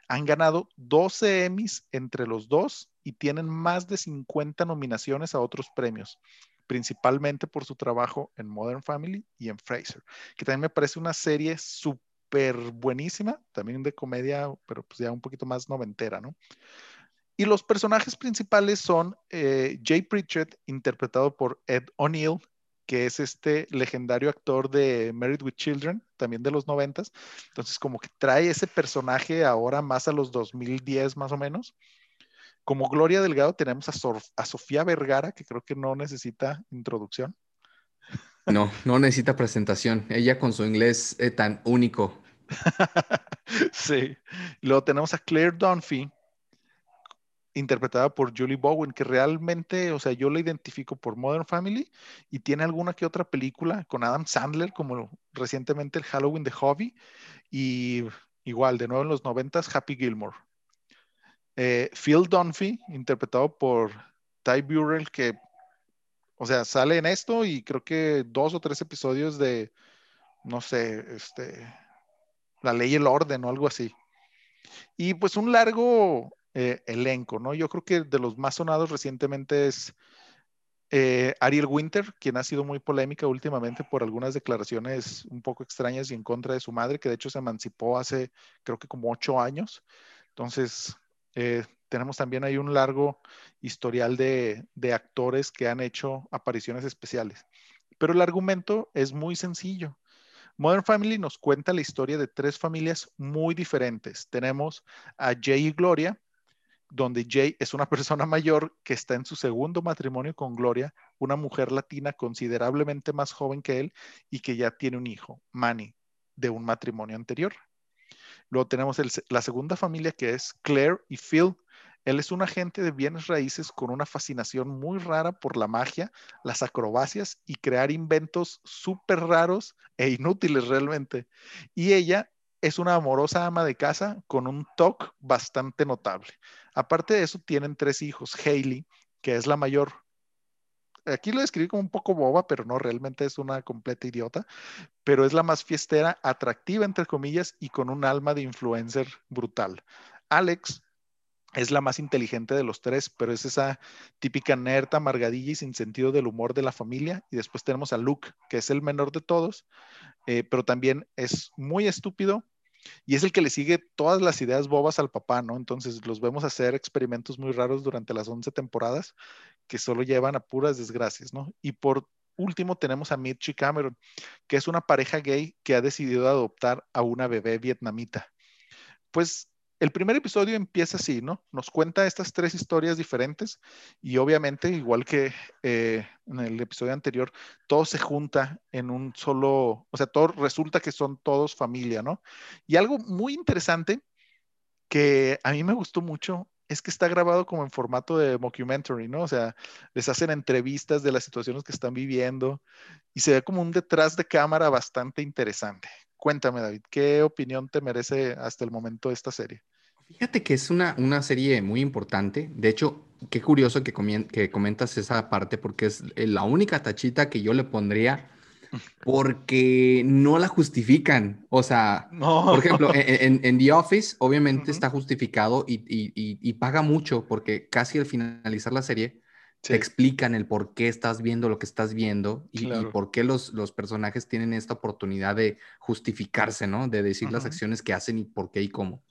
Han ganado 12 Emmys entre los dos y tienen más de 50 nominaciones a otros premios principalmente por su trabajo en Modern Family y en Fraser, que también me parece una serie súper buenísima, también de comedia, pero pues ya un poquito más noventera, ¿no? Y los personajes principales son eh, Jay Pritchett, interpretado por Ed O'Neill, que es este legendario actor de Married with Children, también de los noventas. Entonces, como que trae ese personaje ahora más a los 2010 más o menos. Como Gloria Delgado tenemos a, Sofía Vergara, que creo que no necesita introducción. No, no necesita presentación. Ella con su inglés eh, tan único. [LAUGHS] sí. Luego tenemos a Claire Dunphy, interpretada por Julie Bowen, que realmente, o sea, yo la identifico por Modern Family y tiene alguna que otra película con Adam Sandler, como recientemente el Halloween de Hobby, y igual, de nuevo en los noventas, Happy Gilmore. Eh, Phil Dunphy, interpretado por Ty Burrell, que, o sea, sale en esto y creo que dos o tres episodios de, no sé, este, La Ley y el Orden o algo así. Y pues un largo eh, elenco, ¿no? Yo creo que de los más sonados recientemente es eh, Ariel Winter, quien ha sido muy polémica últimamente por algunas declaraciones un poco extrañas y en contra de su madre, que de hecho se emancipó hace creo que como ocho años. Entonces, eh, tenemos también ahí un largo historial de, actores que han hecho apariciones especiales. Pero el argumento es muy sencillo. Modern Family nos cuenta la historia de tres familias muy diferentes. Tenemos a Jay y Gloria, donde Jay es una [LAUGHS] persona mayor que está en su segundo matrimonio con Gloria, una mujer latina considerablemente más joven que él y que ya tiene un hijo, Manny, de un matrimonio anterior. Luego tenemos la segunda familia que es Claire y Phil. Él es un agente de bienes raíces con una fascinación muy rara por la magia, las acrobacias y crear inventos súper raros e inútiles realmente. Y ella es una amorosa ama de casa con un toque bastante notable. Aparte de eso, tienen tres hijos. Hailey, que es la mayor, aquí lo describí como un poco boba, pero no, realmente es una completa idiota, pero es la más fiestera, atractiva, entre comillas, y con un alma de influencer brutal. Alex es la más inteligente de los tres, pero es esa típica nerd amargadilla y sin sentido del humor de la familia. Y después tenemos a Luke, que es el menor de todos, eh, pero también es muy estúpido, y es el que le sigue todas las ideas bobas al papá, ¿no? Entonces los vemos hacer experimentos muy raros durante las 11 temporadas que solo llevan a puras desgracias, ¿no? Y por último tenemos a Mitch Cameron, que es una pareja gay que ha decidido adoptar a una bebé vietnamita. Pues el primer episodio empieza así, ¿no? Nos cuenta estas tres historias diferentes y obviamente, igual que eh, en el episodio anterior, todo se junta en un solo, o sea, todo resulta que son todos familia, ¿no? Y algo muy interesante que a mí me gustó mucho es que está grabado como en formato de mockumentary, ¿no? O sea, les hacen entrevistas de las situaciones que están viviendo y se ve como un detrás de cámara bastante interesante. Cuéntame, David, ¿qué opinión te merece hasta el momento esta serie? Fíjate que es una, una serie muy importante. De hecho, qué curioso que, que comentas esa parte porque es eh, la única tachita que yo le pondría porque no la justifican. O sea, [LAUGHS] por ejemplo, en, The Office obviamente está justificado y, y, paga mucho porque casi al finalizar la serie te explican el por qué estás viendo lo que estás viendo y, por qué los, los, personajes tienen esta oportunidad de justificarse, ¿no? De decir las acciones que hacen y por qué y cómo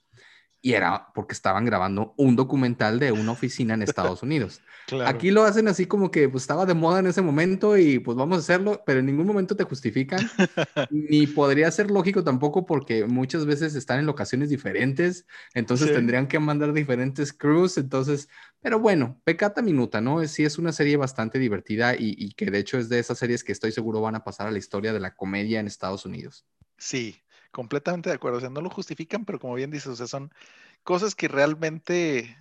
y era porque estaban grabando un documental de una oficina en Estados Unidos. [LAUGHS] Aquí lo hacen así como que pues, estaba de moda en ese momento y pues vamos a hacerlo, pero en ningún momento te justifican, [LAUGHS] ni podría ser lógico tampoco porque muchas veces están en locaciones diferentes, entonces tendrían que mandar diferentes crews, entonces, pero bueno, pecata minuta, ¿no? Sí es una serie bastante divertida y, y que de hecho es de esas series que estoy seguro van a pasar a la historia de la comedia en Estados Unidos. Sí, completamente de acuerdo. O sea, no lo justifican, pero como bien dices, o sea, son cosas que realmente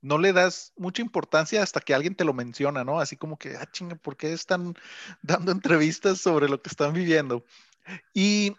no le das mucha importancia hasta que alguien te lo menciona, ¿no? Así como que, ah, chinga, ¿por qué están dando entrevistas sobre lo que están viviendo? Y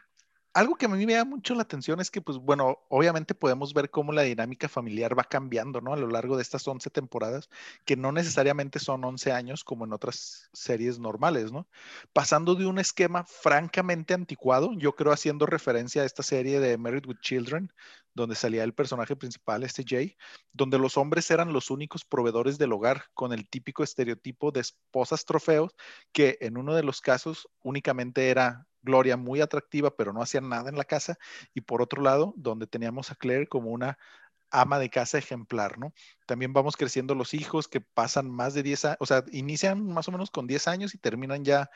algo que a mí me da mucho la atención es que, pues bueno, obviamente podemos ver cómo la dinámica familiar va cambiando, ¿no? A lo largo de estas 11 temporadas, que no necesariamente son 11 años como en otras series normales, ¿no? Pasando de un esquema francamente anticuado, yo creo haciendo referencia a esta serie de Married with Children, donde salía el personaje principal, este Jay, donde los hombres eran los únicos proveedores del hogar, con el típico estereotipo de esposas trofeos, que en uno de los casos únicamente era Gloria muy atractiva, pero no hacía nada en la casa, y por otro lado, donde teníamos a Claire como una ama de casa ejemplar, ¿no? También vamos creciendo los hijos que pasan más de 10 años, o sea, inician más o menos con 10 años y terminan ya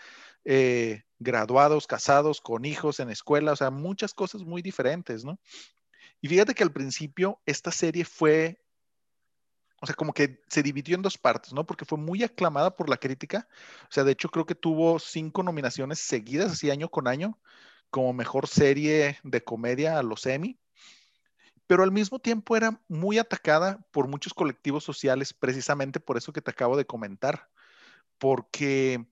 eh, graduados, casados, con hijos en escuela, o sea, muchas cosas muy diferentes, ¿no? Y fíjate que al principio esta serie fue, o sea, como que se dividió en dos partes, ¿no? Porque fue muy aclamada por la crítica. O sea, de hecho creo que tuvo cinco nominaciones seguidas, así año con año, como mejor serie de comedia a los Emmy. Pero al mismo tiempo era muy atacada por muchos colectivos sociales, precisamente por eso que te acabo de comentar. Porque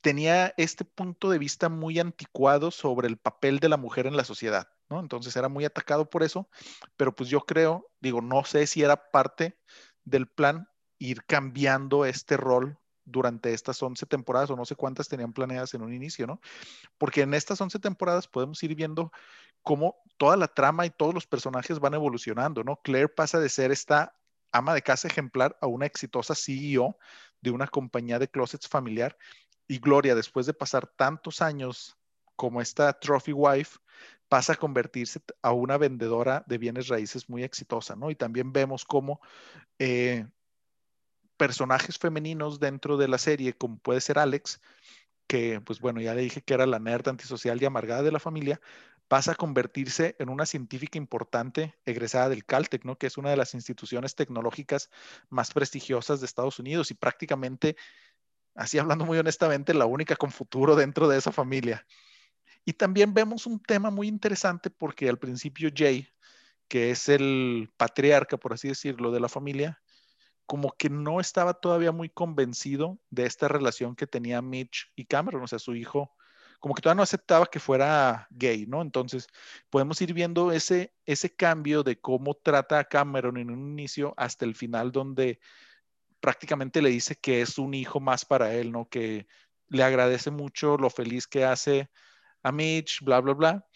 tenía este punto de vista muy anticuado sobre el papel de la mujer en la sociedad. ¿No? Entonces era muy atacado por eso, pero pues yo creo, digo, no sé si era parte del plan ir cambiando este rol durante estas 11 temporadas o no sé cuántas tenían planeadas en un inicio, ¿no? Porque en estas 11 temporadas podemos ir viendo cómo toda la trama y todos los personajes van evolucionando, ¿no? Claire pasa de ser esta ama de casa ejemplar a una exitosa CEO de una compañía de closets familiar y Gloria, después de pasar tantos años como esta trophy wife, pasa a convertirse a una vendedora de bienes raíces muy exitosa, ¿no? Y también vemos cómo eh, personajes femeninos dentro de la serie, como puede ser Alex, que pues bueno, ya le dije que era la nerd antisocial y amargada de la familia, pasa a convertirse en una científica importante egresada del Caltech, ¿no? Que es una de las instituciones tecnológicas más prestigiosas de Estados Unidos y prácticamente, así hablando muy honestamente, la única con futuro dentro de esa familia. Y también vemos un tema muy interesante porque al principio Jay, que es el patriarca, por así decirlo, de la familia, como que no estaba todavía muy convencido de esta relación que tenía Mitch y Cameron, o sea, su hijo, como que todavía no aceptaba que fuera gay, ¿no? Entonces, podemos ir viendo ese, ese cambio de cómo trata a Cameron en un inicio hasta el final, donde prácticamente le dice que es un hijo más para él, ¿no? Que le agradece mucho lo feliz que hace a Mitch, bla, bla, bla.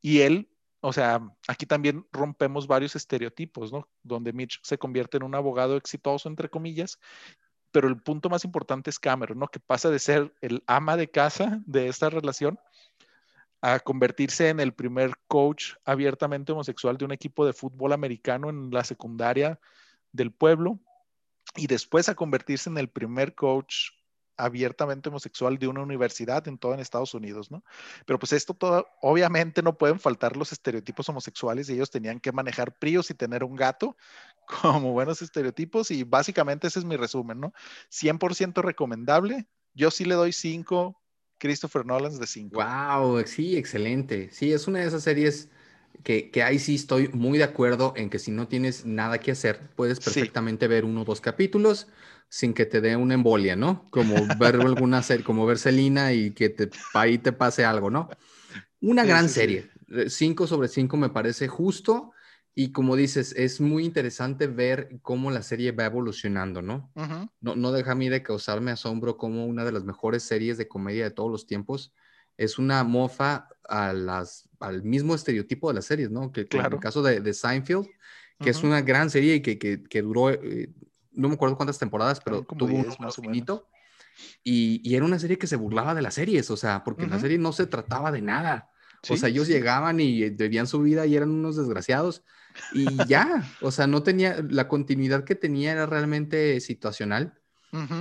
Y él, o sea, aquí también rompemos varios estereotipos, ¿no? Donde Mitch se convierte en un abogado exitoso, entre comillas, pero el punto más importante es Cameron, ¿no? Que pasa de ser el ama de casa de esta relación a convertirse en el primer coach abiertamente homosexual de un equipo de fútbol americano en la secundaria del pueblo y después a convertirse en el primer coach abiertamente homosexual de una universidad en todo en Estados Unidos, ¿no? Pero pues esto todo, obviamente no pueden faltar los estereotipos homosexuales y ellos tenían que manejar príos y tener un gato [LAUGHS] como buenos estereotipos y básicamente ese es mi resumen, ¿no? 100% recomendable, yo sí le doy 5 Christopher Nolan de 5. Wow, sí, excelente. Sí, es una de esas series que, que, ahí sí estoy muy de acuerdo en que si no tienes nada que hacer, puedes perfectamente ver uno o dos capítulos sin que te dé una embolia, ¿no? Como ver alguna serie, como ver Selina y que te, ahí te pase algo, ¿no? Una gran serie. Eh, cinco sobre cinco me parece justo. Y como dices, es muy interesante ver cómo la serie va evolucionando, ¿no? no, no deja a mí de causarme asombro como una de las mejores series de comedia de todos los tiempos es una mofa a las, al mismo estereotipo de las series, ¿no? Que, claro. en el caso de, de Seinfeld, que es una gran serie y que, que, que duró eh, no me acuerdo cuántas temporadas, pero tuvo un más finito. Y, y, era una serie que se burlaba de las series, o sea, porque la serie no se trataba de nada. o sea, ellos llegaban y vivían su vida y eran unos desgraciados. Y ya, [LAUGHS] o sea, no tenía, la continuidad que tenía era realmente situacional.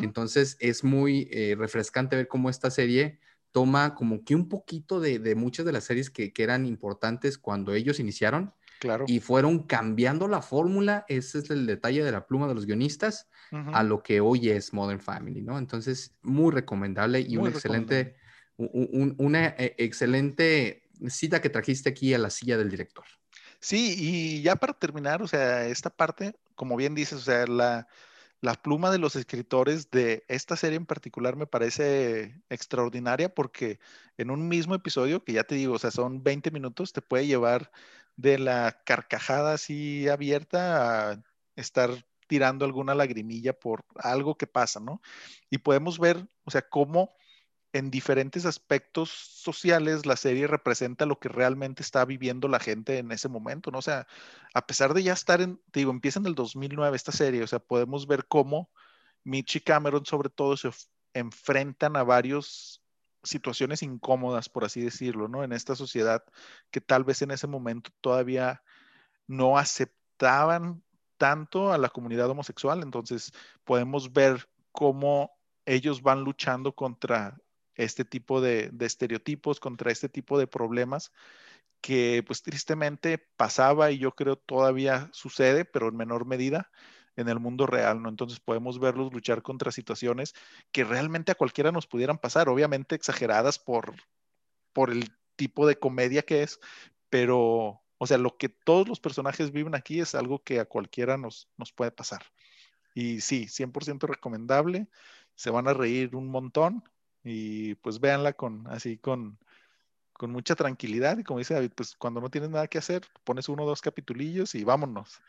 Entonces es muy eh, refrescante ver cómo esta serie toma como que un poquito de, de muchas de las series que, que, eran importantes cuando ellos iniciaron. Claro. Y fueron cambiando la fórmula, ese es el detalle de la pluma de los guionistas, a lo que hoy es Modern Family, ¿no? Entonces, muy recomendable y un excelente, una eh, excelente cita que trajiste aquí a la silla del director. Sí, y ya para terminar, o sea, esta parte, como bien dices, o sea, la, la pluma de los escritores de esta serie en particular me parece extraordinaria porque en un mismo episodio, que ya te digo, o sea, son 20 minutos, te puede llevar de la carcajada así abierta a estar tirando alguna lagrimilla por algo que pasa, ¿no? Y podemos ver, o sea, cómo en diferentes aspectos sociales la serie representa lo que realmente está viviendo la gente en ese momento, ¿no? O sea, a pesar de ya estar en, te digo, empieza en el 2009 esta serie, o sea, podemos ver cómo Mitch y Cameron sobre todo se enfrentan a varias situaciones incómodas, por así decirlo, ¿no? En esta sociedad que tal vez en ese momento todavía no aceptaban tanto a la comunidad homosexual, entonces podemos ver cómo ellos van luchando contra este tipo de, estereotipos, contra este tipo de problemas que pues tristemente pasaba y yo creo todavía sucede, pero en menor medida en el mundo real, ¿no? Entonces podemos verlos luchar contra situaciones que realmente a cualquiera nos pudieran pasar, obviamente exageradas por, por el tipo de comedia que es, pero, o sea, lo que todos los personajes viven aquí es algo que a cualquiera nos, nos puede pasar. Y sí, 100% recomendable, se van a reír un montón y pues véanla con así con, con mucha tranquilidad y como dice David, pues cuando no tienes nada que hacer, pones uno o dos capitulillos y vámonos.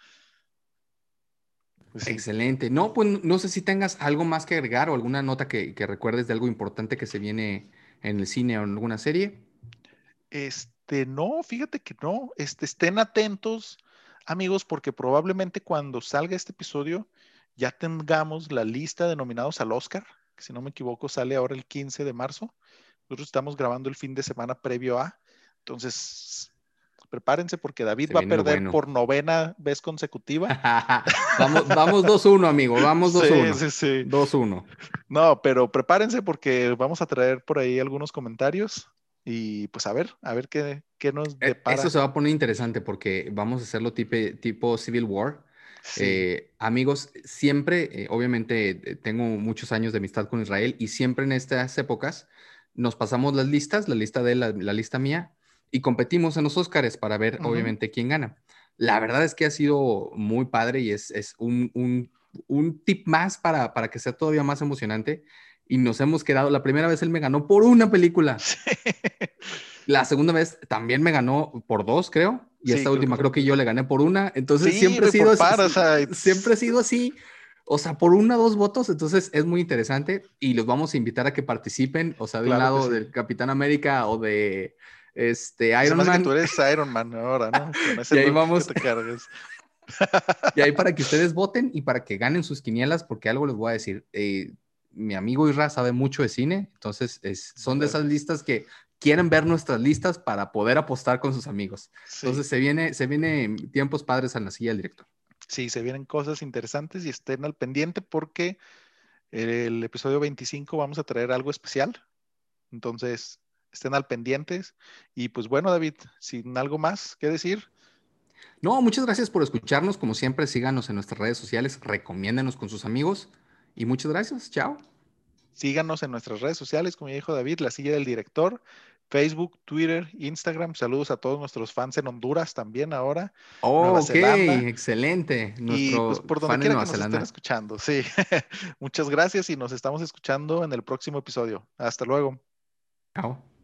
Excelente. No, pues no sé si tengas algo más que agregar o alguna nota que, que, recuerdes de algo importante que se viene en el cine o en alguna serie. Este, no, fíjate que no. Este, estén atentos, amigos, porque probablemente cuando salga este episodio ya tengamos la lista de nominados al Oscar que si no me equivoco sale ahora el 15 de marzo. Nosotros estamos grabando el fin de semana previo a. Entonces, prepárense porque David va a perder por novena vez consecutiva. [LAUGHS] vamos vamos 2-1, amigo, vamos 2-1. Sí, sí, sí. 2-1. No, pero prepárense porque vamos a traer por ahí algunos comentarios y pues a ver, a ver qué, qué nos e, depara. Eso se va a poner interesante porque vamos a hacerlo tipo, tipo Civil War. Eh, amigos, siempre, eh, obviamente, eh, tengo muchos años de amistad con Israel y siempre en estas épocas nos pasamos las listas, la lista de él, la, lista mía, y competimos en los Óscares para ver, obviamente, quién gana. La verdad es que ha sido muy padre y es, es un, un, un, tip más para, para que sea todavía más emocionante. Y nos hemos quedado, la primera vez él me ganó por una película. La segunda vez también me ganó por dos, creo. Y esta última creo que yo le gané por una. Entonces siempre, ha sido así, siempre ha sido así. O sea, por una, dos votos. Entonces es muy interesante y los vamos a invitar a que participen. O sea, de un lado del Capitán América o de este Iron Man. tú eres Iron Man ahora, ¿no? [LAUGHS] y ahí vamos. [LAUGHS] y ahí para que ustedes voten y para que ganen sus quinielas, porque algo les voy a decir. Eh, mi amigo Isra sabe mucho de cine, entonces son de esas listas que quieren ver nuestras listas para poder apostar con sus amigos. Entonces se viene, se viene tiempos padres a la silla del director. Sí, se vienen cosas interesantes y estén al pendiente porque el episodio 25 vamos a traer algo especial. Entonces, estén al pendientes. Y pues bueno, David, sin algo más que decir. No, muchas gracias por escucharnos. Como siempre, síganos en nuestras redes sociales, recomiéndenos con sus amigos. Y muchas gracias. Chao. Síganos en nuestras redes sociales, como ya dijo David, la silla del director, Facebook, Twitter, Instagram. Saludos a todos nuestros fans en Honduras también ahora. Oh, ok, excelente. y pues por donde quiera que nos estén escuchando. Sí, [LAUGHS] muchas gracias y nos estamos escuchando en el próximo episodio. Hasta luego. Chao.